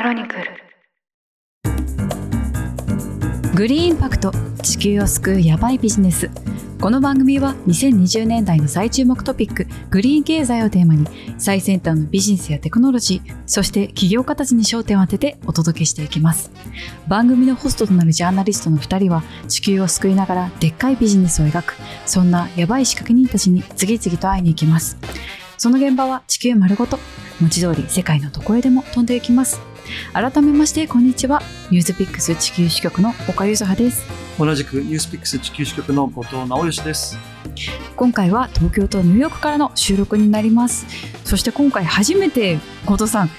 クロニクル。グリーンインパクト地球を救うヤバいビジネス。この番組は2020年代の最注目トピックグリーン経済をテーマに最先端のビジネスやテクノロジーそして企業家たちに焦点を当ててお届けしていきます。番組のホストとなるジャーナリストの2人は地球を救いながらでっかいビジネスを描くそんなヤバい仕掛け人たちに次々と会いに行きます。その現場は地球丸ごと文字通り世界のどこへでも飛んでいきます。改めましてこんにちはニュースピックス地球支局の岡ゆずはです同じくニュースピックス地球支局の後藤直義です。今回は東京とニューヨークからの収録になりますそして今回初めて後藤さん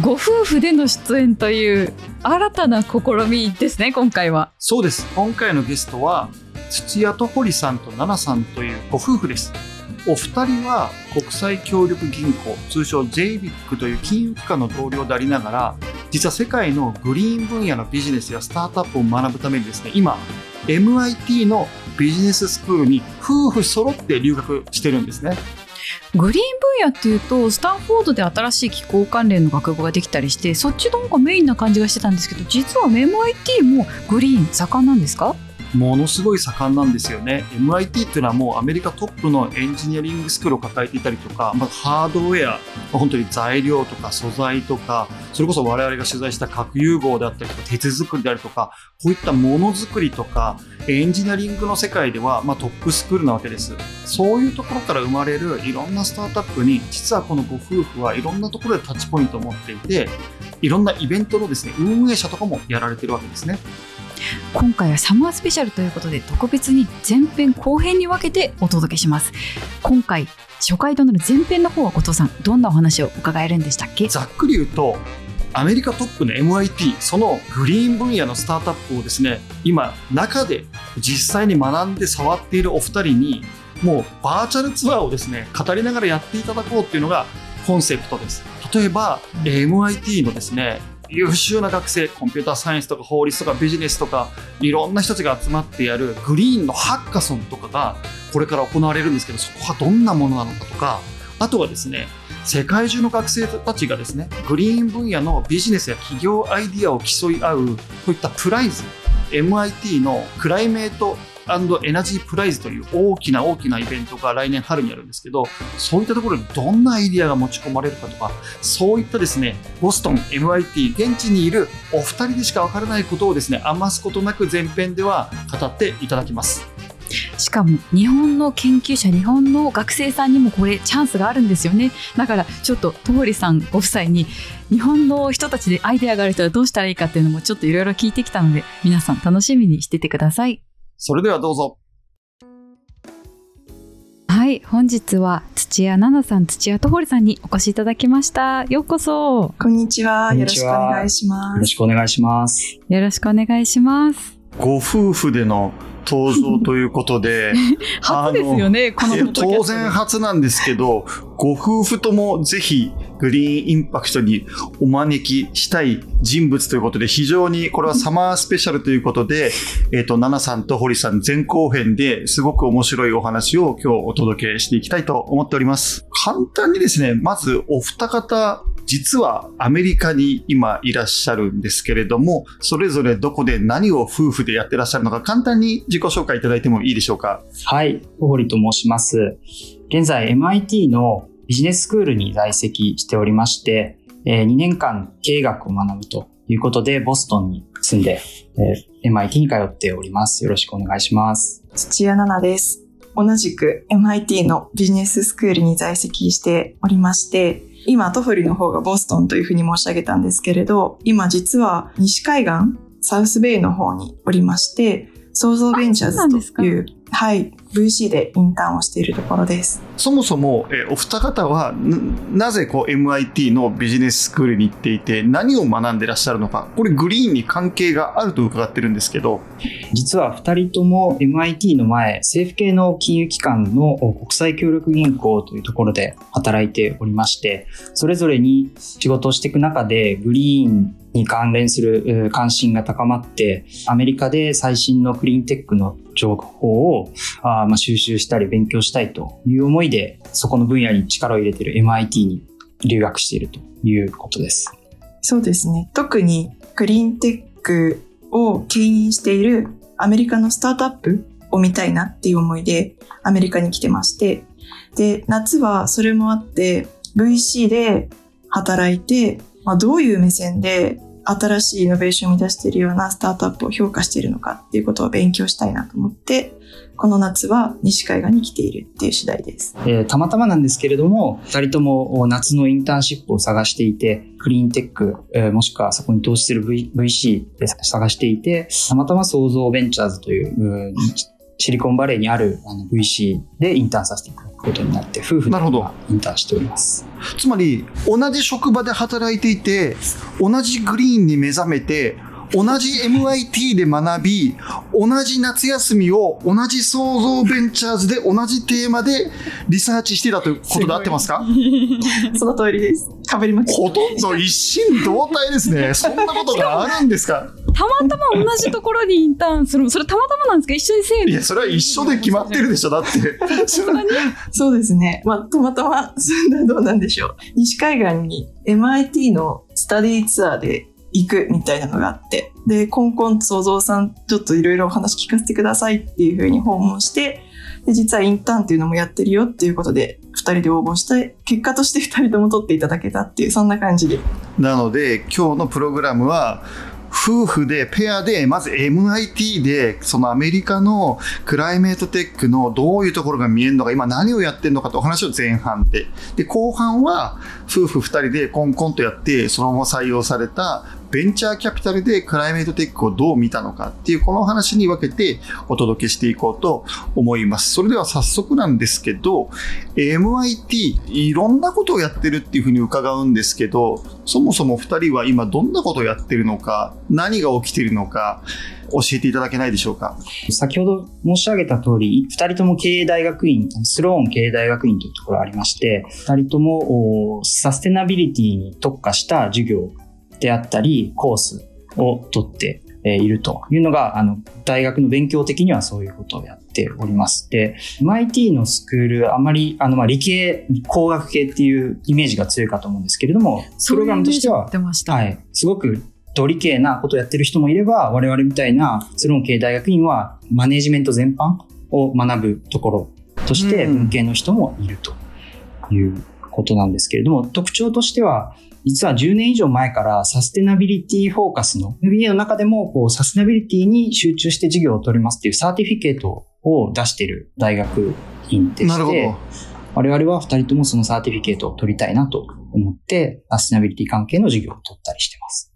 ご夫婦での出演という新たな試みですね今回はそうです。今回のゲストは土屋と堀さんと奈々さんというご夫婦です。お二人は国際協力銀行、通称 JBIC という金融機関の同僚でありながら、実は世界のグリーン分野のビジネスやスタートアップを学ぶためにですね、今、MIT のビジネススクールに夫婦揃って留学してるんですね。グリーン分野っていうとスタンフォードで新しい気候関連の学部ができたりしてそっちの方がメインな感じがしてたんですけど実は MIT もグリーン盛んなんですか？ものすごい盛んなんですよね。MIT っていうのはもうアメリカトップのエンジニアリングスクールを抱えていたりとか、まあ、ハードウェア、本当に材料とか素材とか、それこそ我々が取材した核融合であったりとか、鉄作りであるとか、こういったものづくりとか、エンジニアリングの世界では、まあ、トップスクールなわけです。そういうところから生まれるいろんなスタートアップに、実はこのご夫婦はいろんなところでタッチポイントを持っていて、いろんなイベントのですね、運営者とかもやられてるわけですね。今回はサマースペシャルということで特別に前編後編に分けてお届けします。今回初回となる前編の方は後藤さんどんなお話を伺えるんでしたっけ？ざっくり言うと、アメリカトップの MIT、そのグリーン分野のスタートアップをですね、今、中で実際に学んで触っているお二人に、もうバーチャルツアーをですね、語りながらやっていただこうっていうのがコンセプトです。例えば、MIT のですね、優秀な学生、コンピューターサイエンスとか法律とかビジネスとか、いろんな人たちが集まってやるグリーンのハッカソンとかがこれから行われるんですけど、そこはどんなものなのかとか、あとはですね、世界中の学生たちがですね、グリーン分野のビジネスや企業アイディアを競い合う、こういったプライズ、MIT のクライメートエナジープライズという大きな大きなイベントが来年春にあるんですけど、そういったところにどんなアイディアが持ち込まれるかとか、そういったですね、ボストン、MIT、現地にいるお二人でしかわからないことをですね、余すことなく前編では語っていただきます。しかも日本の研究者日本の学生さんにもこれチャンスがあるんですよねだからちょっと戸堀さんご夫妻に日本の人たちでアイデアがある人はどうしたらいいかっていうのもちょっといろいろ聞いてきたので皆さん楽しみにしててくださいそれではどうぞ。はい本日は土屋奈々さん土屋戸堀さんにお越しいただきましたようこそこんにちは。こんよろしくおにちは願いしまよろす。しくお願いします。よろしくお願いしますご夫婦での登場ということで、初ですよねこの当然初なんですけど、ご夫婦ともぜひグリーンインパクトにお招きしたい人物ということで、非常にこれはサマースペシャルということで、えっ、と、奈々さんと堀さん前後編ですごく面白いお話を今日お届けしていきたいと思っております。簡単にですね、まずお二方、実はアメリカに今いらっしゃるんですけれども、それぞれどこで何を夫婦でやってらっしゃるのか簡単に自己紹介いただいてもいいでしょうか？はい、小堀と申します。現在 MIT のビジネススクールに在籍しておりまして、えー2年間経営学を学ぶということで、ボストンに住んで、えー MIT に通っております。よろしくお願いします。土屋奈々です。同じく MIT のビジネススクールに在籍しておりまして、今、トフリの方がボストンというふうに申し上げたんですけれど、今実は西海岸、サウスベイの方におりまして、創造ベンチャーあそうなんですか？ズという、はい、VC でインターンをしているところです。そもそも、えーお二方はななぜこう MIT のビジネススクールに行っていて何を学んでらっしゃるのかこれグリーンに関係があると伺ってるんですけど実は2人とも MIT の前、政府系の金融機関の国際協力銀行というところで働いておりまして、それぞれに仕事をしていく中でグリーンに関連する関心が高まって、アメリカで最新のクリーンテックの情報をあまあ収集したり勉強したいという思いで、そこの分野に力を入れている MIT に留学しているということです。そうですね。特にクリーンテックを牽引しているアメリカのスタートアップを見たいなっていう思いでアメリカに来てまして、で、夏はそれもあって、VC で働いて、まあ、どういう目線で新しいイノベーションを生み出しているようなスタートアップを評価しているのかっていうことを勉強したいなと思って、この夏は西海岸に来ているっていう次第です。えーたまたまなんですけれども、二人とも夏のインターンシップを探していて、クリーンテック、えーもしくはそこに投資する、v、c で探していて、たまたま創造ベンチャーズという、シリコンバレーにあるあの VC でインターンさせていただくことになって、夫婦でインターンしております。つまり同じ職場で働いていて同じグリーンに目覚めて同じ MIT で学び同じ夏休みを同じ創造ベンチャーズで同じテーマでリサーチしてたということで合ってますか？その通りです。かぶりました。ほとんど一心同体ですね。そんなことがあるんですか？たまたま同じところにインターンする。それたまたまなんですか？一緒にセールいやそれは一緒で決まってるでしょ。だって。そうですね。まあ、たまたま、そんなどうなんでしょう。西海岸に MIT のスタディツアーで行くみたいなのがあって、で、コンコンと創造さん、ちょっといろいろお話聞かせてくださいっていうふうに訪問して、で、実はインターンっていうのもやってるよっていうことで、二人で応募して、結果として二人とも取っていただけたっていう、そんな感じで。なので今日のプログラムは夫婦でペアでまず MIT でそのアメリカのクライメートテックのどういうところが見えるのか今何をやってるのかとお話を前半でで後半は夫婦2人でコンコンとやってそのまま採用されたベンチャーキャピタルでクライメートテックをどう見たのかっていうこの話に分けてお届けしていこうと思います。それでは早速なんですけど MIT いろんなことをやってるっていうふうに伺うんですけどそもそも2人は今どんなことをやってるのか何が起きてるのか教えていただけないでしょうか？先ほど申し上げた通り、二人とも経営大学院、スローン経営大学院というところがありまして、二人ともサステナビリティに特化した授業であったり、コースを取ってえーいるというのが、あの、大学の勉強的にはそういうことをやっております。で、MIT のスクール、あまり、あの、まあ、理系、工学系っていうイメージが強いかと思うんですけれども、プログラムとしては。はい。すごくドリ系なことをやってる人もいれば、我々みたいなスローン系大学院はマネジメント全般を学ぶところとしてうん文系の人もいるということなんですけれども、特徴としては、実は10年以上前からサステナビリティフォーカスの MBA の中でもこうサステナビリティに集中して授業を取りますっていう certificate を出している大学院でして、なるほど。我々は2人ともその certificate を取りたいなと思って、サステナビリティ関係の授業を取ったりしてます。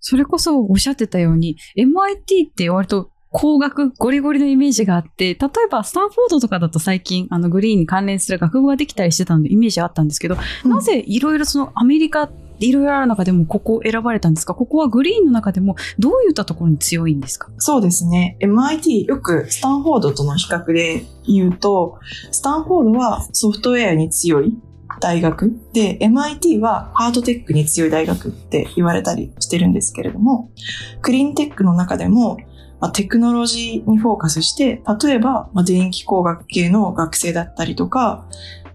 それこそおっしゃってたように、MIT って割と工学ゴリゴリのイメージがあって、例えばスタンフォードとかだと最近あのグリーンに関連する学部ができたりしてたのでイメージあったんですけど、うん。なぜいろいろそのアメリカいろいろある中でもここを選ばれたんですか？ここはグリーンの中でもどういったところに強いんですか？そうですね。MIT、よくスタンフォードとの比較で言うと、スタンフォードはソフトウェアに強い大学で、MIT はハードテックに強い大学って言われたりしてるんですけれども、クリーンテックの中でも、まあ、テクノロジーにフォーカスして、例えば、まあ、電気工学系の学生だったりとか、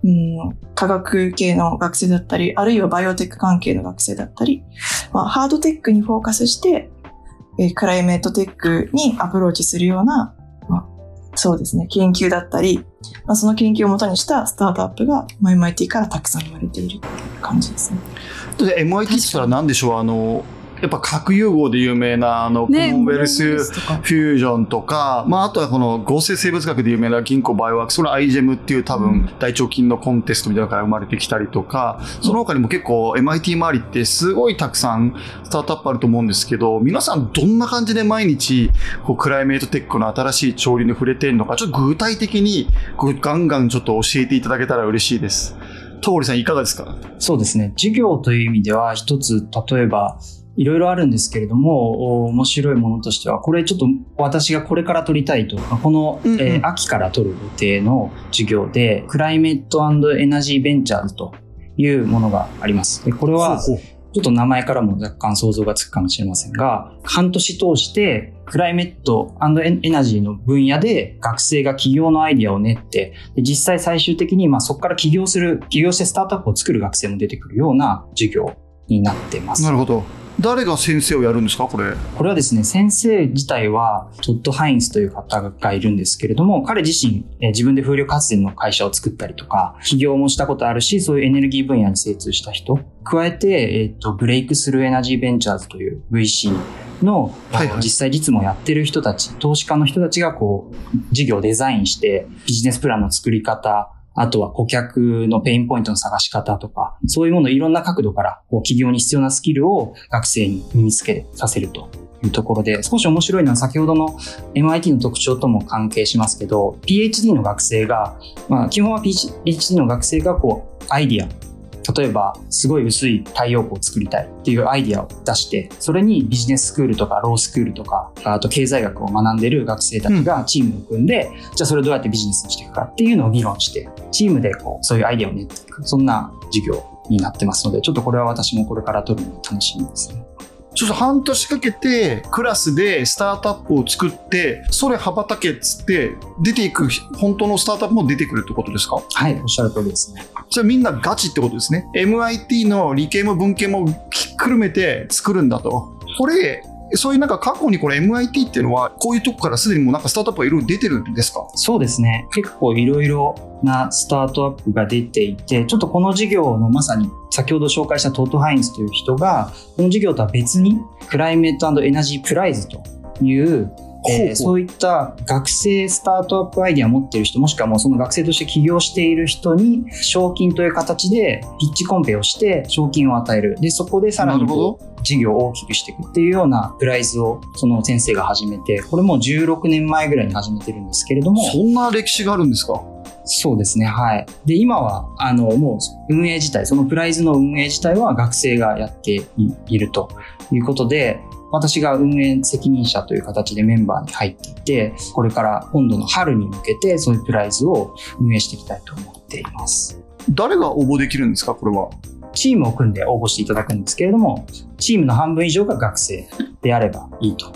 うん、科学系の学生だったり、あるいはバイオテック関係の学生だったり、まあ、ハードテックにフォーカスして、えークライメートテックにアプローチするような、まあ、そうですね、研究だったり、まあ、その研究をもとにしたスタートアップが、まあ、MIT からたくさん生まれている感じですね。で MIT って言ったら何でしょう？あのやっぱ核融合で有名なあの、ねコモンウェルスフュージョンとか、まあ、あとはこの合成生物学で有名なギンコバイオワークス、それ iGEM っていう多分大腸菌のコンテストみたいなのから生まれてきたりとか、その他にも結構 MIT 周りってすごいたくさんスタートアップあると思うんですけど、皆さんどんな感じで毎日こうクライメートテックの新しい潮流に触れてるのか、ちょっと具体的にこうガンガンちょっと教えていただけたら嬉しいです。トーリさんいかがですか？そうですね。授業という意味では、一つ、例えば、いろいろあるんですけれども、お面白いものとしては、これちょっと私がこれから取りたいと、この、うんうんえー秋から取る予定の授業で、クライメットエナジーベンチャーズというものがあります。でこれは、ちょっと名前からも若干想像がつくかもしれませんが、半年通して、クライメットエエナジーの分野で学生が起業のアイディアを練って、で実際最終的にまあそこから起業する、起業してスタートアップを作る学生も出てくるような授業になってます。なるほど。誰が先生をやるんですか？これ。これはですね、先生自体はトッド・ハインズという方がいるんですけれども、彼自身、えー自分で風力発電の会社を作ったりとか、起業もしたことあるし、そういうエネルギー分野に精通した人、加えて、えっ、と、ブレイクスルーエナジーベンチャーズという VC の、はいはい。実際実務をやってる人たち、投資家の人たちがこう、授業をデザインして、ビジネスプランの作り方、あとは顧客のペインポイントの探し方とか、そういうものをいろんな角度から、こう起業に必要なスキルを学生に身につけさせるというところで、少し面白いのは先ほどの MIT の特徴とも関係しますけど、PhD の学生が、まあ基本は PhD の学生がこう、アイディア、例えば、すごい薄い太陽光を作りたいっていうアイディアを出して、それにビジネススクールとかロースクールとか、あと経済学を学んでる学生たちがチームを組んで、じゃあそれをどうやってビジネスにしていくかっていうのを議論して、チームでこうそういうアイディアを練っていく、そんな授業になってますので、ちょっとこれは私もこれから取るの楽しみですね。ちょっと半年かけてクラスでスタートアップを作って、それ羽ばたけっつって出ていく本当のスタートアップも出てくるってことですか？はい、おっしゃる通りですね。じゃあみんなガチってことですね。MIT の理系も文系もひっくるめて作るんだと。これ、そういうなんか過去にこれ MIT っていうのはこういうとこからすでにもうなんかスタートアップがいろいろ出てるんですか？そうですね。結構いろいろなスタートアップが出ていて、ちょっとこの授業のまさに先ほど紹介したトッド・ハインズという人が、この授業とは別にクライメットエナジープライズという、えーそういった学生スタートアップアイディアを持っている人、もしくはもうその学生として起業している人に、賞金という形でピッチコンペをして賞金を与える。で、そこでさらに事業を大きくしていくっていうようなプライズをその先生が始めて、これもう16年前ぐらいに始めてるんですけれども、そんな歴史があるんですか？そうですね、はい。で、今は、あの、もう運営自体、そのプライズの運営自体は学生がやっていいるということで、私が運営責任者という形でメンバーに入っていて、これから今度の春に向けてそういうプライズを運営していきたいと思っています。誰が応募できるんですかこれは？チームを組んで応募していただくんですけれども、チームの半分以上が学生であればいいと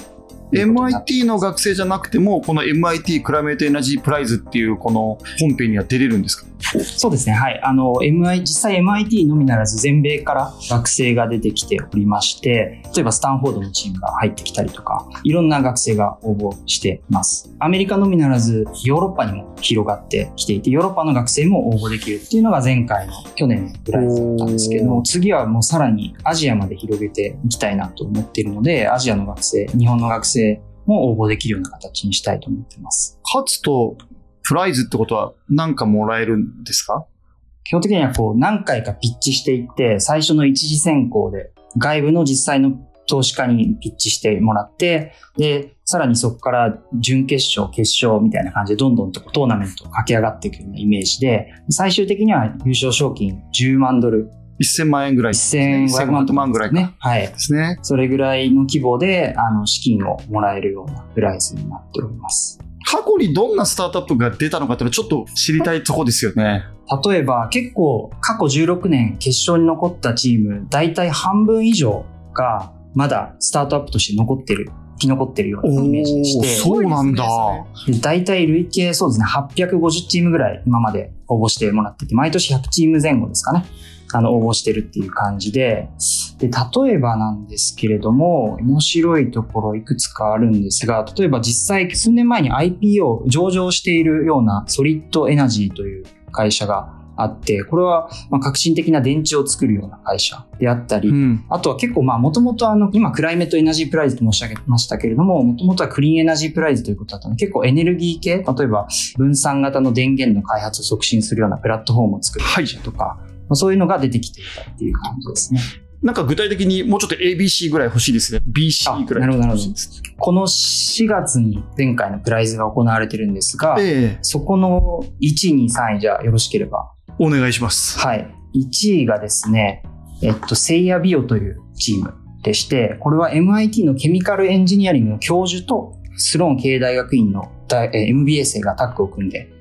MIT の学生じゃなくても、この MIT クライメートエナジープライズっていうこの本編には出れるんですか？そうですね。はい。あの、MI、実際 MIT のみならず全米から学生が出てきておりまして、例えばスタンフォードのチームが入ってきたりとか、いろんな学生が応募しています。アメリカのみならずヨーロッパにも広がってきていて、ヨーロッパの学生も応募できるっていうのが前回の去年のプライズだったんですけれども、次はもうさらにアジアまで広げていきたいなと思っているので、アジアの学生、日本の学生も応募できるような形にしたいと思っています。勝つとプライズってことは何かもらえるんですか？基本的にはこう何回かピッチしていって、最初の一次選考で外部の実際の投資家にピッチしてもらって、で、さらにそこから準決勝、決勝みたいな感じでどんどんとトーナメントを駆け上がっていくようなイメージで、最終的には優勝賞金10万ドル、1000万円ぐらいね。1500万万ぐらいか。ね。はいで。すね。それぐらいの規模で、あの、資金をもらえるようなプライスになっております。過去にどんなスタートアップが出たのかっていうのはちょっと知りたいとこですよね。例えば結構過去16年決勝に残ったチーム大体半分以上がまだスタートアップとして残ってる生き残ってるようなイメージでしてそうなんだ。で大体累計そうですね850チームぐらい今まで応募してもらってて毎年100チーム前後ですかねあの応募してるっていう感じでで例えばなんですけれども面白いところいくつかあるんですが例えば実際数年前に IPO 上場しているようなソリッドエナジーという会社があってこれはまあ革新的な電池を作るような会社であったり、うん。あとは結構まあもともとあの今クライメットエナジープライズと申し上げましたけれどももともとはクリーンエナジープライズということだったので結構エネルギー系例えば分散型の電源の開発を促進するようなプラットフォームを作る会社とか、まあそういうのが出てきていたっていう感じですね。なんか具体的にもうちょっと ABC ぐらい欲しいですね。BC ぐらいあなるほどなるほど欲しいです。この4月に前回のプライズが行われてるんですが、ええそこの1位、2位、3位じゃあよろしければ。お願いします。はい。1位がですね、えっと、セイヤビオというチームでして、これは MIT のケミカルエンジニアリングの教授とスローン経営大学院の MBA 生がタッグを組んで。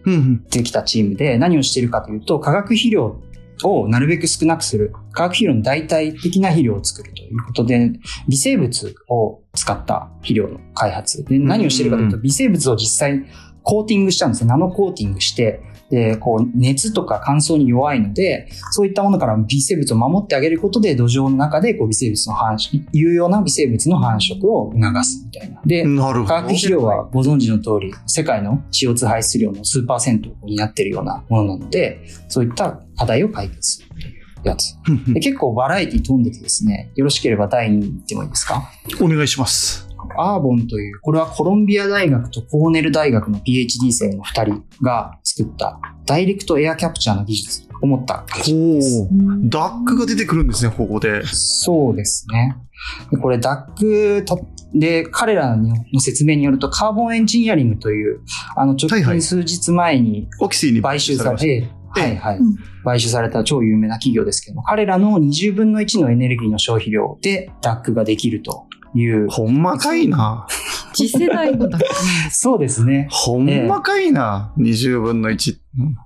できたチームで何をしているかというと、化学肥料をなるべく少なくする、化学肥料の代替的な肥料を作るということで、微生物を使った肥料の開発。で何をしてるかというと、微生物を実際コーティングしちゃうんですね。ナノコーティングして、で、こう、熱とか乾燥に弱いので、そういったものから微生物を守ってあげることで、土壌の中でこう微生物の繁殖、有用な微生物の繁殖を促すみたいな。で、なるほど。化学肥料はご存知の通り、世界の CO2 排出量の数パーセントになっているようなものなので、そういった課題を解決するというやつ。で結構バラエティ飛んでてですね、よろしければ第2位いってもいいですか？お願いします。アーボンという、これはコロンビア大学とコーネル大学の PhD 生の2人が作ったダイレクトエアキャプチャーの技術を持ったガジェットです。ダックが出てくるんですね、ここで。そうですね。でこれ DAC たで、彼らの説明によると、カーボンエンジニアリングという、あの、直近数日前にオキシーに買収されて、はいはいうん。買収された超有名な企業ですけども、彼らの20分の1のエネルギーの消費量で DAC ができるというた。。ほんまかいな。次世代のダックなんです。そうですね。ほんまかいな。20分の1。うん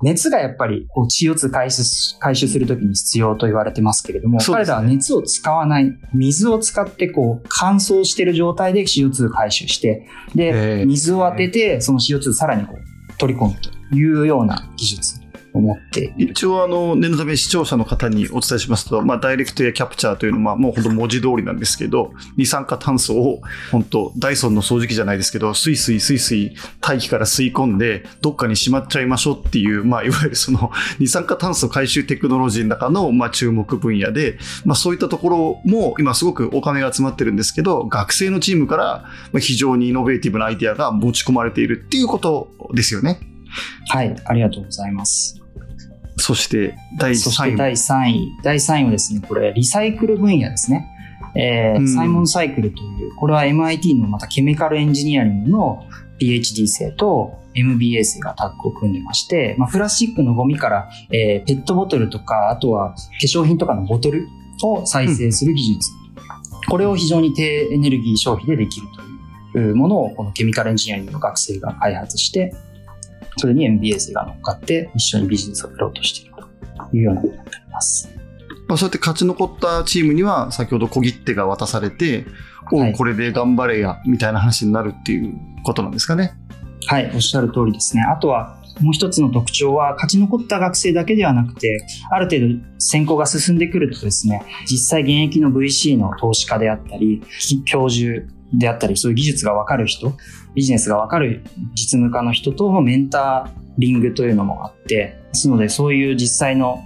熱がやっぱりこう CO2 回収回収するときに必要と言われてますけれども、ねらは熱を使わない、水を使ってこう乾燥している状態で CO2 回収して、へで、ー水を当てて、その CO2 さらにこう取り込むというような技術を持って。一応あの念のため視聴者の方にお伝えしますと、まあ、ダイレクトエアキャプチャーというのはもう本当文字通りなんですけど二酸化炭素を本当ダイソンの掃除機じゃないですけどスイスイスイスイ大気から吸い込んでどっかにしまっちゃいましょうっていう、まあ、いわゆるその二酸化炭素回収テクノロジーの中の、まあ、注目分野で、まあ、そういったところも今すごくお金が集まってるんですけど学生のチームからまあ非常にイノベーティブなアイデアが持ち込まれているっていうことですよね。はい、ありがとうございます。そして第3位そして第3位。第3位はですね、これ、リサイクル分野ですね。えーうんサイモンサイクルという、これは MIT のまたケミカルエンジニアリングの PhD 生と MBA 生がタッグを組んでまして、まあ、プラスチックのゴミから、えーペットボトルとか、あとは化粧品とかのボトルを再生する技術。これを非常に低エネルギー消費でできるというものを、このケミカルエンジニアリングの学生が開発して、それに MBA 生が乗っかって一緒にビジネスを振ろうとしているというようなことになります。まあ、そうやって勝ち残ったチームには先ほど小切手が渡されて、はいこれで頑張れやみたいな話になるっていうことなんですかね。はい、おっしゃる通りですね。あとは、もう一つの特徴は、勝ち残った学生だけではなくて、ある程度選考が進んでくるとですね、実際現役の VC の投資家であったり、教授であったり、そういう技術がわかる人、ビジネスがわかる実務家の人とのメンタリングというのもあって、ですので、そういう実際の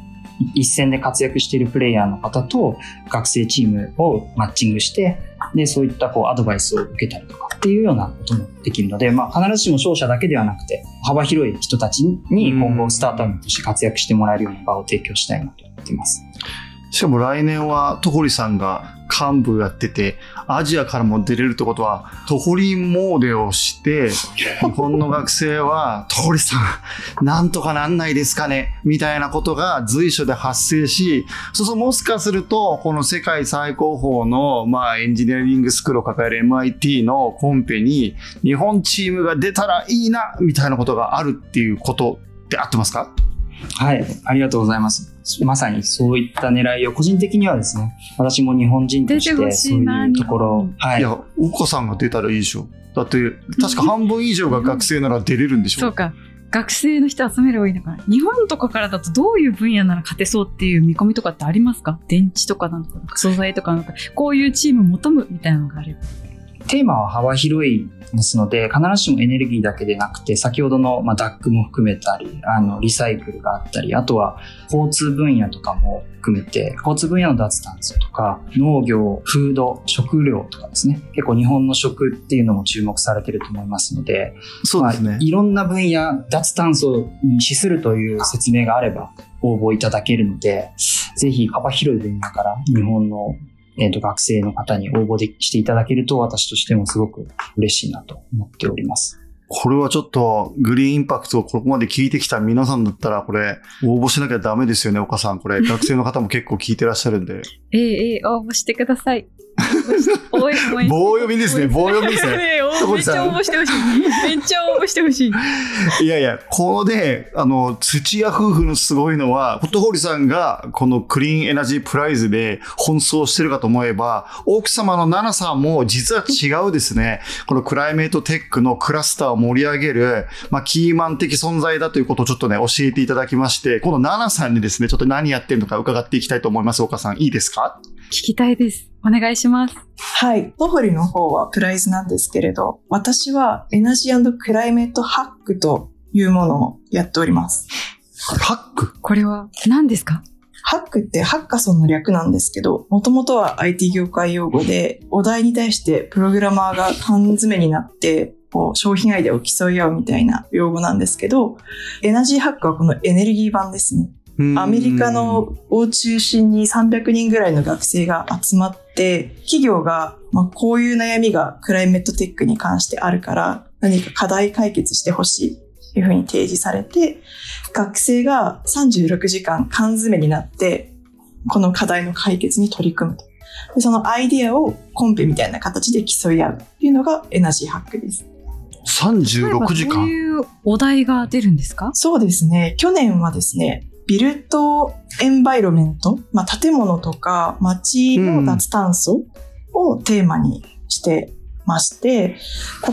一線で活躍しているプレイヤーの方と学生チームをマッチングして、で、そういったこうアドバイスを受けたりとかっていうようなこともできるので、まあ必ずしも勝者だけではなくて、幅広い人たちに今後スタートアップとして活躍してもらえるような場を提供したいなと思っています。しかも来年はトホリさんが幹部やってて、アジアからも出れるってことは、トホリモーデをして、日本の学生は、トホリさん、なんとかなんないですかねみたいなことが随所で発生し、そうそう、もしかすると、この世界最高峰の、まあ、エンジニアリングスクールを抱える MIT のコンペに、日本チームが出たらいいな、みたいなことがあるっていうことって合ってますか？はい、ありがとうございます。まさにそういった狙いを個人的にはですね、私も日本人として出てほそうしいうところを、はいいや、岡さんが出たらいいでしょ。だって、確か半分以上が学生なら出れるんでしょ。そうか。学生の人集めればいいのかな。日本とかからだとどういう分野なら勝てそうっていう見込みとかってありますか？電池とかなんか、素材とかなんか、こういうチーム求むみたいなのがあれば。テーマは幅広いですので、必ずしもエネルギーだけでなくて、先ほどの、まあ、DAC も含めたり、あの、リサイクルがあったり、あとは交通分野とかも含めて、交通分野の脱炭素とか、農業、フード、食料とかですね、結構日本の食っていうのも注目されてると思いますので、そうですね。まあいろんな分野、脱炭素に資するという説明があれば応募いただけるので、ぜひ幅広い分野から日本の、えー、と学生の方に応募でしていただけると私としてもすごく嬉しいなと思っております。これはちょっと、グリーンインパクトをここまで聞いてきた皆さんだったら、これ、応募しなきゃダメですよね、岡さん。これ、学生の方も結構聞いてらっしゃるんで。ええええ応募してください。応援応援棒読みですね棒読みですねめっちゃ応募してほしい。めっちゃ応募してほしい。いやいや、このね、あの、土屋夫婦のすごいのは、ホットホリさんがこのクリーンエナジープライズで奔走してるかと思えば、奥様の奈々さんも実は違うですね、このクライメートテックのクラスターを盛り上げる、まあ、キーマン的存在だということをちょっとね、教えていただきまして、この奈々さんにですね、ちょっと何やってるのか伺っていきたいと思います。岡さん、いいですか？聞きたいです。お願いします。はい。トフリの方はプライズなんですけれど、私はエナジークライメートハックというものをやっております。ハック？これは何ですか？ハックってハッカソンの略なんですけど、もともとは IT 業界用語で、お題に対してプログラマーが缶詰になって、こう商品アイデアを競い合うみたいな用語なんですけど、エナジーハックはこのエネルギー版ですね。アメリカのを中心に300人ぐらいの学生が集まって、企業が、まあ、こういう悩みがクライメットテックに関してあるから、何か課題解決してほしいというふうに提示されて、学生が36時間缶詰になって、この課題の解決に取り組むと。でそのアイデアをコンペみたいな形で競い合うっていうのがエナジーハックです。36時どう間。いうお題が出るんですか？そうですね。去年はですね、ビルトエンバイロメント、まあ、建物とか街の脱炭素をテーマにしてまして、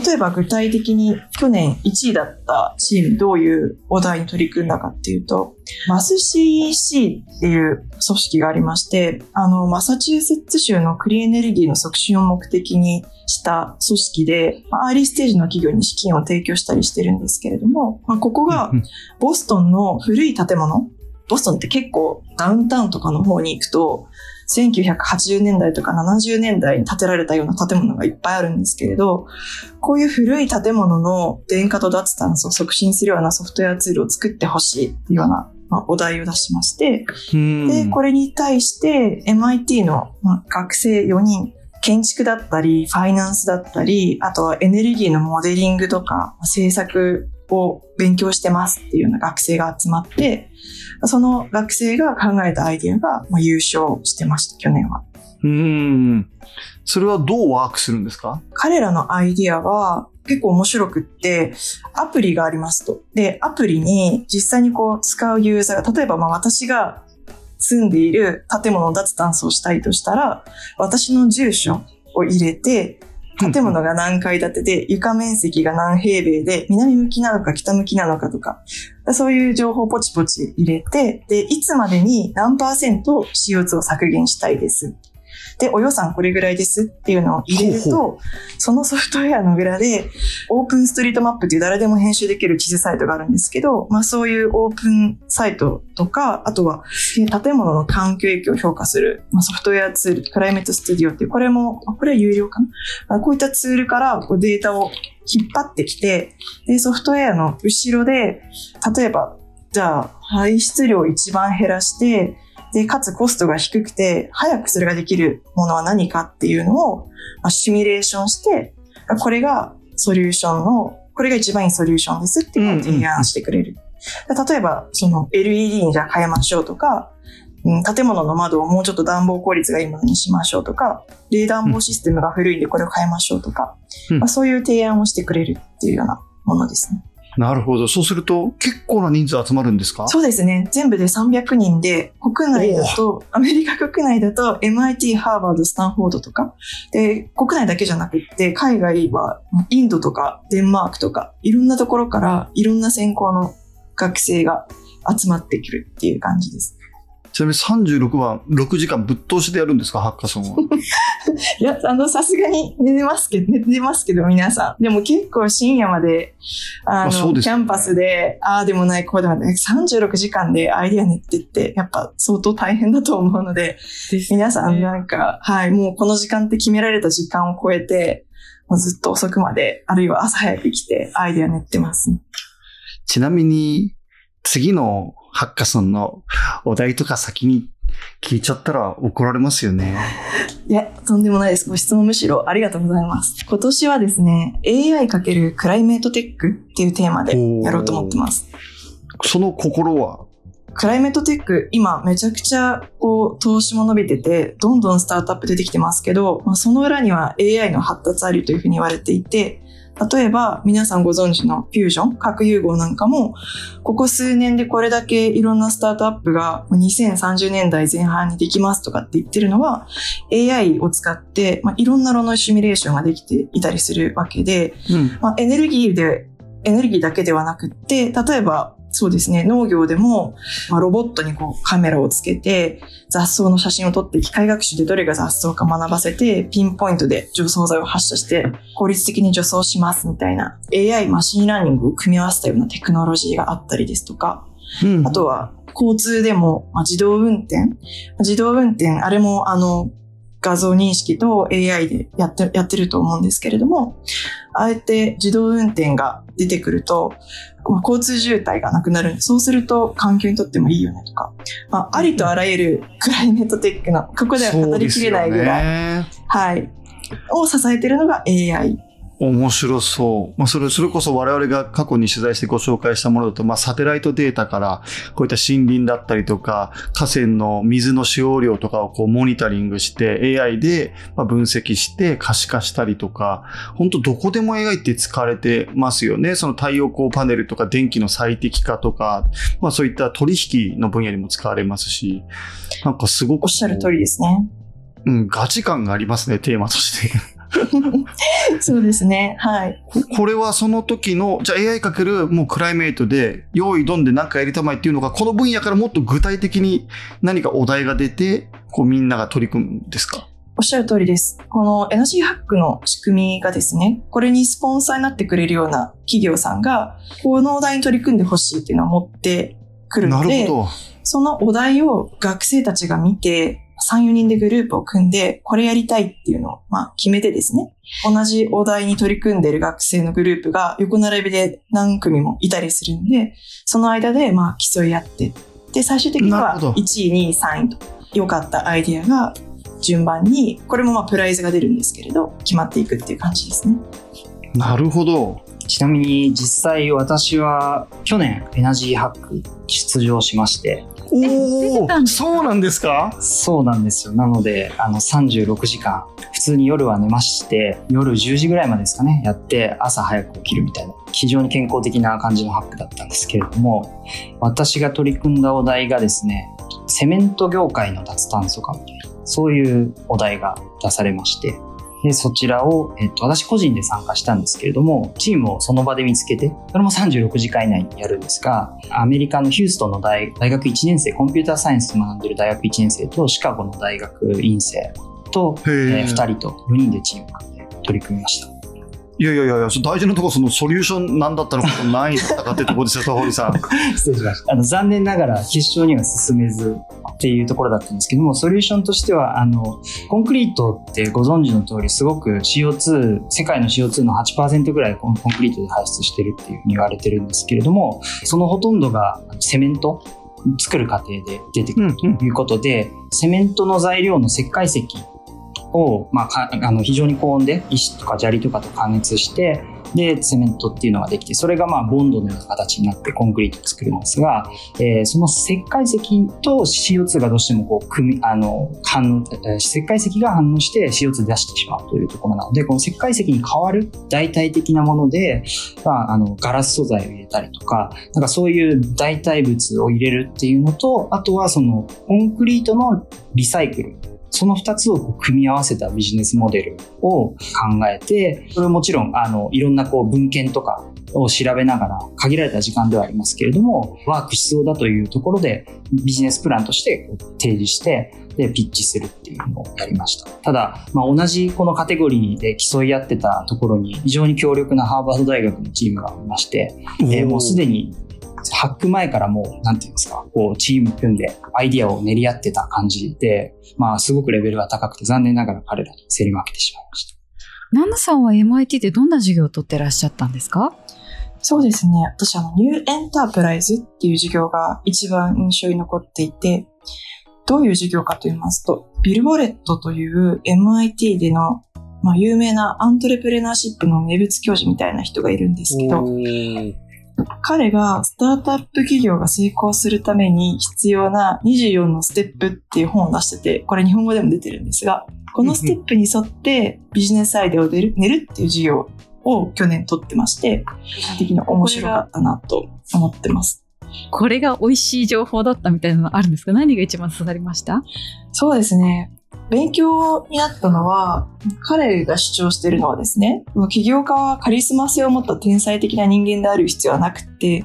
例えば具体的に去年1位だったチームどういうお題に取り組んだかっていうと、マス CEC っていう組織がありまして、あの、マサチューセッツ州のクリーンエネルギーの促進を目的にした組織で、まあアーリーステージの企業に資金を提供したりしてるんですけれども、まあ、ここがうん。ボストンの古い建物、ボストンって結構ダウンタウンとかの方に行くと、1980年代とか70年代に建てられたような建物がいっぱいあるんですけれど、こういう古い建物の電化と脱炭素を促進するようなソフトウェアツールを作ってほしいっていうような、まあ、お題を出しまして、で、これに対して MIT のまあ学生4人、建築だったり、ファイナンスだったり、あとはエネルギーのモデリングとか政策を勉強してますっていうような学生が集まって、その学生が考えたアイデアがまあ優勝してました、去年は。うん。それはどうワークするんですか？彼らのアイディアは結構面白くって、アプリがありますと。で、アプリに実際にこう使うユーザーが、例えばまあ私が住んでいる建物の脱炭素をしたいとしたら、私の住所を入れて、建物が何階建てで、床面積が何平米で、南向きなのか北向きなのかとか、そういう情報をポチポチ入れて、で、いつまでに何パーセント CO2 を削減したいです。で、お予算これぐらいですっていうのを入れると、そのソフトウェアの裏で、オープンストリートマップっていう誰でも編集できる地図サイトがあるんですけど、まあそういうオープンサイトとか、あとは建物の環境影響を評価する、まあ、ソフトウェアツール、クライメットスタディオっていう、これも、あこれは有料かな？あこういったツールからこうデータを引っ張ってきて、で、ソフトウェアの後ろで、例えば、じゃあ、排出量を一番減らして、で、かつコストが低くて、早くそれができるものは何かっていうのを、まあ、シミュレーションして、これがソリューションの、これが一番いいソリューションですっていうのを提案してくれる。例えば、その LED にじゃあ変えましょうとか、うん建物の窓をもうちょっと暖房効率がいいものにしましょうとか、冷暖房システムが古いんでこれを変えましょうとか、うんまあ、そういう提案をしてくれるっていうようなものですね。なるほど。そうすると、結構な人数集まるんですか？そうですね。全部で300人で、国内だと、アメリカ国内だと MIT、ハーバード、スタンフォードとか、で、国内だけじゃなくって、海外はインドとかデンマークとか、いろんなところからいろんな専攻の学生が集まってくるっていう感じです。ちなみに36は6時間ぶっ通しでやるんですか？ハッカソンは。いや、あの、さすがに寝てますけど、寝てますけど、皆さん。でも結構深夜まで、あの、ねキャンパスで、ああでもない、こうでもない、36時間でアイディア練ってって、やっぱ相当大変だと思うので、皆さんなんか、はい、もうこの時間って決められた時間を超えて、もうずっと遅くまで、あるいは朝早く来てアイディア練ってます、ね。ちなみに、次のハッカソンのお題とか先に聞いちゃったら怒られますよね。いや、とんでもないです。ご質問むしろありがとうございます。今年はですね、AI× クライメートテックっていうテーマでやろうと思ってます。その心は？クライメットテック、今めちゃくちゃこう投資も伸びてて、どんどんスタートアップ出てきてますけど、まあ、その裏には AI の発達ありというふうに言われていて、例えば皆さんご存知のフュージョン、核融合なんかも、ここ数年でこれだけいろんなスタートアップが2030年代前半にできますとかって言ってるのは AI を使って、まあ、いろんな炉のシミュレーションができていたりするわけで、うん。まあ、エネルギーで、エネルギーだけではなくって、例えばそうですね、農業でも、まあ、ロボットにこうカメラをつけて雑草の写真を撮って機械学習でどれが雑草か学ばせてピンポイントで除草剤を発射して効率的に除草しますみたいな AI マシンラーニングを組み合わせたようなテクノロジーがあったりですとか、うん。あとは交通でも、まあ、自動運転。自動運転、あれもあの画像認識と AI でやってやってると思うんですけれども、あえて自動運転が出てくると、まあ交通渋滞がなくなるんで、そうすると環境にとってもいいよねとか、まあ、ありとあらゆるクライメットテックの、ここでは語りきれないぐらい、い。はい、を支えてるのが AI。面白そう。まあ、それ、それこそ我々が過去に取材してご紹介したものだと、まあ、サテライトデータから、こういった森林だったりとか、河川の水の使用量とかをこうモニタリングして、AI でまあ分析して可視化したりとか、本当どこでも AI って使われてますよね。その太陽光パネルとか電気の最適化とか、まあそういった取引の分野にも使われますし、なんかすごく。おっしゃる通りですね。うん、ガチ感がありますね、テーマとして。そうですね。はい。ここれはその時の、じゃあ AI かけるもうクライメイトで、用意どんで何かやりたまえっていうのが、この分野からもっと具体的に何かお題が出て、こうみんなが取り組むんですか？おっしゃる通りです。このエナジーハックの仕組みがですね、これにスポンサーになってくれるような企業さんが、このお題に取り組んでほしいっていうのを持ってくるなので、るほど。そのお題を学生たちが見て、3、4人でグループを組んで、これやりたいっていうのを、まあ、決めてですね、同じお題に取り組んでいる学生のグループが横並びで何組もいたりするんで、その間で、まあ、競い合って、で、最終的にはなるほど1位、2位、3位と、良かったアイディアが順番に、これもまあ、プライズが出るんですけれど、決まっていくっていう感じですね。なるほど。ちなみに実際私は去年エナジーハック出場しまして、出おお、そうなんですか？そうなんですよ。なので、あの36時間、普通に夜は寝まして、夜10時ぐらいまでですかね、やって朝早く起きるみたいな、非常に健康的な感じのハックだったんですけれども、私が取り組んだお題がですね、セメント業界の脱炭素化みたいな、そういうお題が出されまして、で、そちらを、えっと、私個人で参加したんですけれども、チームをその場で見つけて、それも36時間以内にやるんですが、アメリカのヒューストンの大大学1年生、コンピューターサイエンスを学んでいる大学1年生と、シカゴの大学院生と、へええ。2人と4人でチーム組んで取り組みました。いやいやいやいや、そ大事なところ、そのソリューションなんだったのかと何位だったかってところですよ、さん。失礼しました。あの、残念ながら決勝には進めずっていうところだったんですけども、ソリューションとしては、あの、コンクリートってご存知の通り、すごく CO2、世界の CO2 の8%ぐらいコンコンクリートで排出してるっていうふうに言われてるんですけれども、そのほとんどがセメント作る過程で出てくるということで、セメントの材料の石灰石を、まあ、あの非常に高温で石とか砂利とかと加熱してでセメントっていうのができてそれがまあボンドのような形になってコンクリートを作るんですが、えーその石灰石と CO2 がどうしてもこう組あの反応石灰石が反応して CO2 出してしまうというところなのでこの石灰石に代わる代替的なもので、まあ、あのガラス素材を入れたりとかなんかそういう代替物を入れるっていうのとあとはそのコンクリートのリサイクルその2つを組み合わせたビジネスモデルを考えて、それもちろん、あの、いろんなこう文献とかを調べながら、限られた時間ではありますけれども、ワークしそうだというところで、ビジネスプランとして提示して、で、ピッチするっていうのをやりました。ただ、まあ、同じこのカテゴリーで競い合ってたところに、非常に強力なハーバード大学のチームがいまして、えーもうすでにハック前からもう、なんていうんですか、こう、チーム組んでアイディアを練り合ってた感じで、まあ、すごくレベルが高くて、残念ながら彼らに競り負けてしまいました。ナナさんは MIT でどんな授業を取ってらっしゃったんですか？そうですね。私、あの、ニューエンタープライズっていう授業が一番印象に残っていて、どういう授業かと言いますと、ビル・ボレットという MIT での、まあ、有名なアントレプレナーシップの名物教授みたいな人がいるんですけど、彼がスタートアップ企業が成功するために必要な24のステップっていう本を出してて、これ日本語でも出てるんですが、このステップに沿ってビジネスアイデアを出る練るっていう授業を去年取ってまして、的に面白かったなと思ってます。これが美味しい情報だったみたいなのあるんですか？何が一番刺さりました？そうですね。勉強になったのは、彼が主張しているのはですね、起業家はカリスマ性を持った天才的な人間である必要はなくて、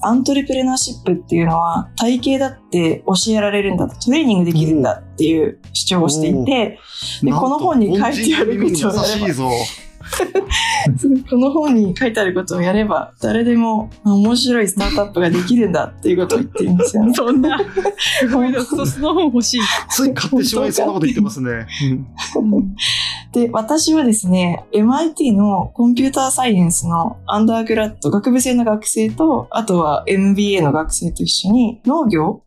アントレプレナーシップっていうのは体型だって教えられるんだと、トレーニングできるんだっていう主張をしていて、でこの本に書いてあることを。この本に書いてあることをやれば、誰でも面白いスタートアップができるんだっていうことを言ってるんですよね。そんな、すごいな、そその本欲しい。つい買ってしまいそうなこと言ってますね。で、私はですね、MIT のコンピューターサイエンスのアンダーグラッド、学部生の学生と、あとは MBA の学生と一緒に農業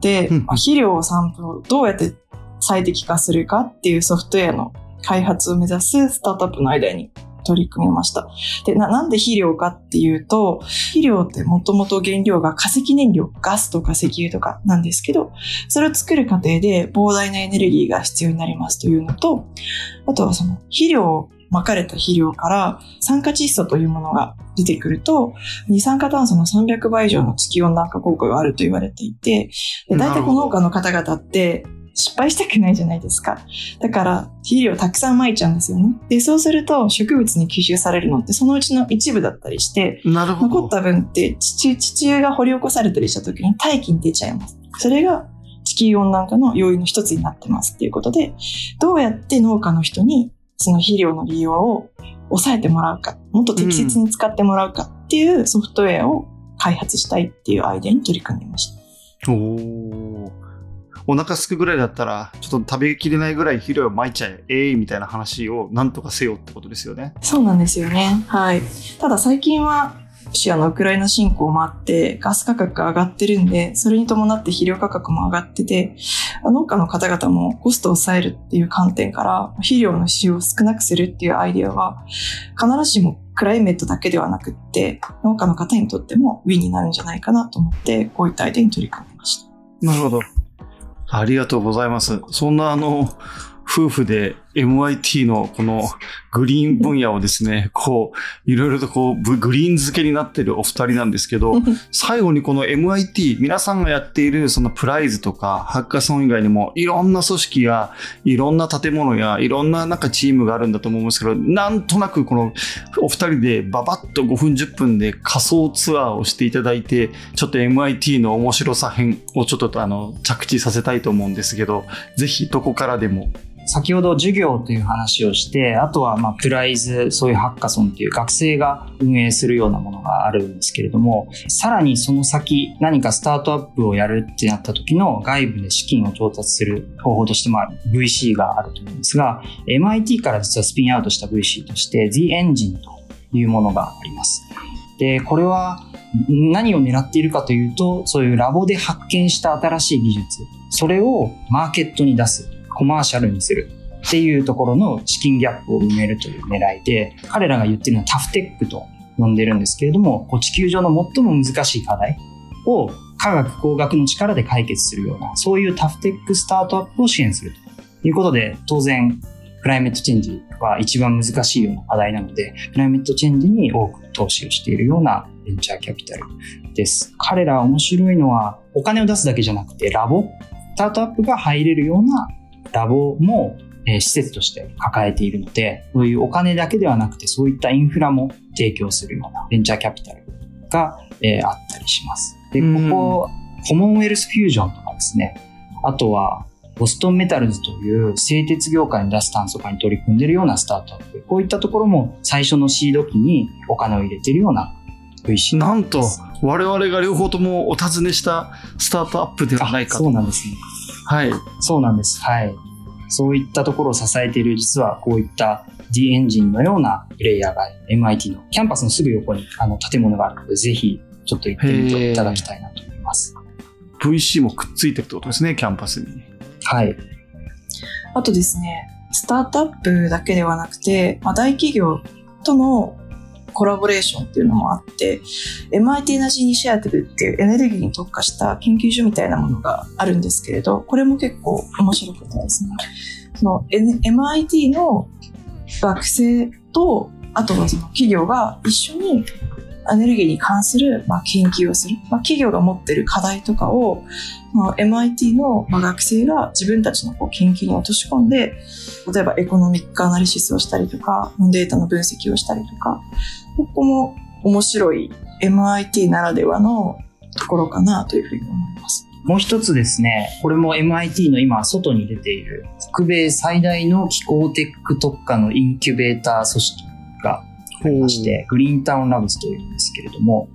でうんまあ肥料サンプルをどうやって最適化するかっていうソフトウェアの開発を目指すスタートアップの間に取り組みました。で、な、なんで肥料かっていうと、肥料ってもともと原料が化石燃料、ガスとか石油とかなんですけど、それを作る過程で膨大なエネルギーが必要になりますというのと、あとはその肥料を、まかれた肥料から酸化窒素というものが出てくると、二酸化炭素の300倍以上の地球温暖化効果があると言われていて、で大体この農家の方々って失敗したくないじゃないですか。だから肥料をたくさん撒いちゃうんですよね。で、そうすると植物に吸収されるのってそのうちの一部だったりして、なるほど。残った分って地中、地中が掘り起こされたりした時に大気に出ちゃいます。それが地球温暖化の要因の一つになってますっていうことで、どうやって農家の人にその肥料の利用を抑えてもらうか、もっと適切に使ってもらうかっていうソフトウェアを開発したいっていうアイデアに取り組んでいました。おーお腹すくぐらいだったら、ちょっと食べきれないぐらい肥料を撒いちゃえ、ええみたいな話をなんとかせよってことですよね。そうなんですよね。はい。ただ最近は、ロシアのウクライナ侵攻もあって、ガス価格が上がってるんで、それに伴って肥料価格も上がってて、農家の方々もコストを抑えるっていう観点から、肥料の使用を少なくするっていうアイデアは、必ずしもクライメットだけではなくって、農家の方にとってもウィンになるんじゃないかなと思って、こういったアイデアに取り組んでました。なるほど。ありがとうございます。そんなあの、夫婦で MIT のこのグリーン分野をですね、こう、いろいろとこう、ブグリーン漬けになってるお二人なんですけど、最後にこの MIT、皆さんがやっているそのプライズとかハッカソン以外にもいろんな組織やいろんな建物やいろんななんかチームがあるんだと思うんですけど、なんとなくこのお二人でババッと5分10分で仮想ツアーをしていただいて、ちょっと MIT の面白さ編をちょっとあの着地させたいと思うんですけど、ぜひどこからでも。先ほど授業という話をして、あとはまあプライズ、そういうハッカソンっていう学生が運営するようなものがあるんですけれども、さらにその先何かスタートアップをやるってなった時の外部で資金を調達する方法としてまあ VC があると思うんですが、MIT から実はスピンアウトした VC として The Engine というものがあります。で、これは何を狙っているかというと、そういうラボで発見した新しい技術、それをマーケットに出す。コマーシャルにするっていうところの資金ギャップを埋めるという狙いで、彼らが言ってるのはタフテックと呼んでるんですけれども、こう地球上の最も難しい課題を科学工学の力で解決するような、そういうタフテックスタートアップを支援するということで、当然、クライメットチェンジは一番難しいような課題なので、クライメットチェンジに多く投資をしているようなベンチャーキャピタルです。彼ら面白いのは、お金を出すだけじゃなくて、ラボ、スタートアップが入れるようなラボも、えー施設として抱えているので、そういうお金だけではなくて、そういったインフラも提供するようなベンチャーキャピタルが、えーあったりします。で、こうんこ、コモンウェルスフュージョンとかですね、あとは、ボストンメタルズという製鉄業界に脱炭素化に取り組んでいるようなスタートアップ。こういったところも最初のシード期にお金を入れているような VC なんと我々が両方ともお尋ねしたスタートアップではないあかと。そうなんですね。はい。そうなんです。はい。そういったところを支えている、実はこういった D エンジンのようなプレイヤーが MIT のキャンパスのすぐ横にあの建物があるので、ぜひちょっと行ってみていただきたいなと思います。VC もくっついてるってことですね、キャンパスに。はい。あとですね、スタートアップだけではなくて、まあ、大企業とのコラボレーションっていうのもあって MIT エナジーイニシアティブっていうエネルギーに特化した研究所みたいなものがあるんですけれどこれも結構面白かったですね。その MIT の学生とあとはその企業が一緒にエネルギーに関する、まあ、研究をする、まあ、企業が持ってる課題とかを、まあ、MIT の、まあ、学生が自分たちのこう研究に落とし込んで例えばエコノミックアナリシスをしたりとかデータの分析をしたりとかここも面白い MIT ならではのところかなというふうに思います。もう一つですね、これも MIT の今外に出ている北米最大の気候テック特化のインキュベーター組織がありまして、グリーンタウンラブズというんですけれども、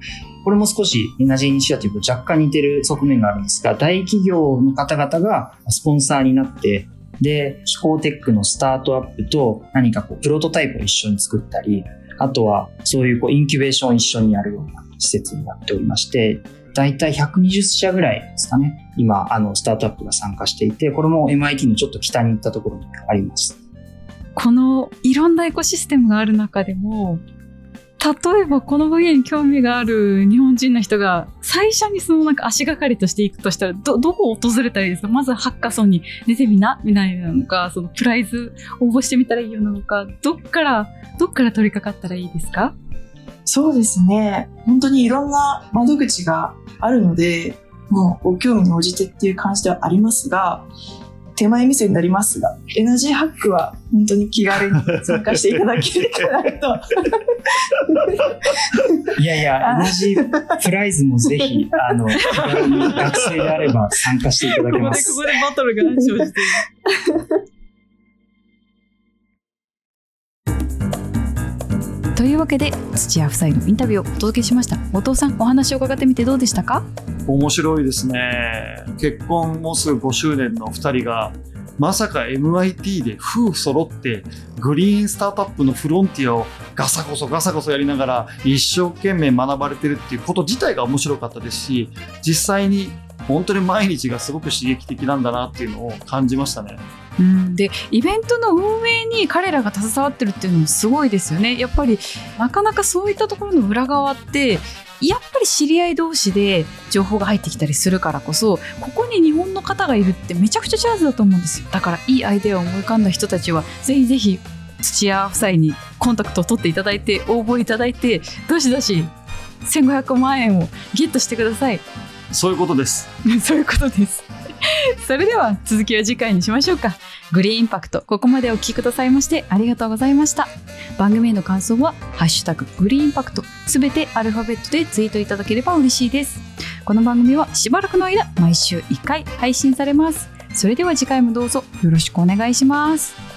これも少しエナジーイニシアティブと若干似てる側面があるんですが、大企業の方々がスポンサーになって、で、気候テックのスタートアップと何かこうプロトタイプを一緒に作ったり、あとはそういうこうインキュベーションを一緒にやるような施設になっておりまして、大体120社ぐらいですかね。今、あの、スタートアップが参加していて、これも MIT のちょっと北に行ったところにあります。このいろんなエコシステムがある中でも例えばこの分野に興味がある日本人の人が最初にそのなんか足がかりとしていくとしたらどどこを訪れたらいいですか？まずハッカソンに出てみなみたいなのかそのプライズ応募してみたらいいよなのかどっからどっから取り掛かったらいいですか？そうですね。本当にいろんな窓口があるので、もうご興味に応じてっていう感じではありますが、手前味噌になりますが、エナジーハックは本当に気軽に参加していただけるかなと。いやいや、エナジープライズもぜひ、あの、学生であれば参加していただけます。でバトルが生じてというわけで土屋夫妻のインタビューをお届けしました。後藤さんお話を伺ってみてどうでしたか？面白いですね。結婚もうすぐ5周年の2人がまさか MIT で夫婦揃ってグリーンスタートアップのフロンティアをガサゴソガサゴソやりながら一生懸命学ばれてるっていうこと自体が面白かったですし実際に本当に毎日がすごく刺激的なんだなっていうのを感じましたね。うん、でイベントの運営に彼らが携わってるっていうのもすごいですよね。やっぱりなかなかそういったところの裏側ってやっぱり知り合い同士で情報が入ってきたりするからこそここに日本の方がいるってめちゃくちゃチャンスだと思うんですよ。だからいいアイデアを思い浮かんだ人たちはぜひぜひ土屋夫妻にコンタクトを取っていただいて応募いただいてどしどし1500万円をゲットしてください。そういうことです。そういうことです。それでは続きは次回にしましょうか。グリーンインパクト、ここまでお聞きくださいましてありがとうございました。番組への感想は、ハッシュタググリーンインパクト、すべてアルファベットでツイートいただければ嬉しいです。この番組はしばらくの間、毎週1回配信されます。それでは次回もどうぞよろしくお願いします。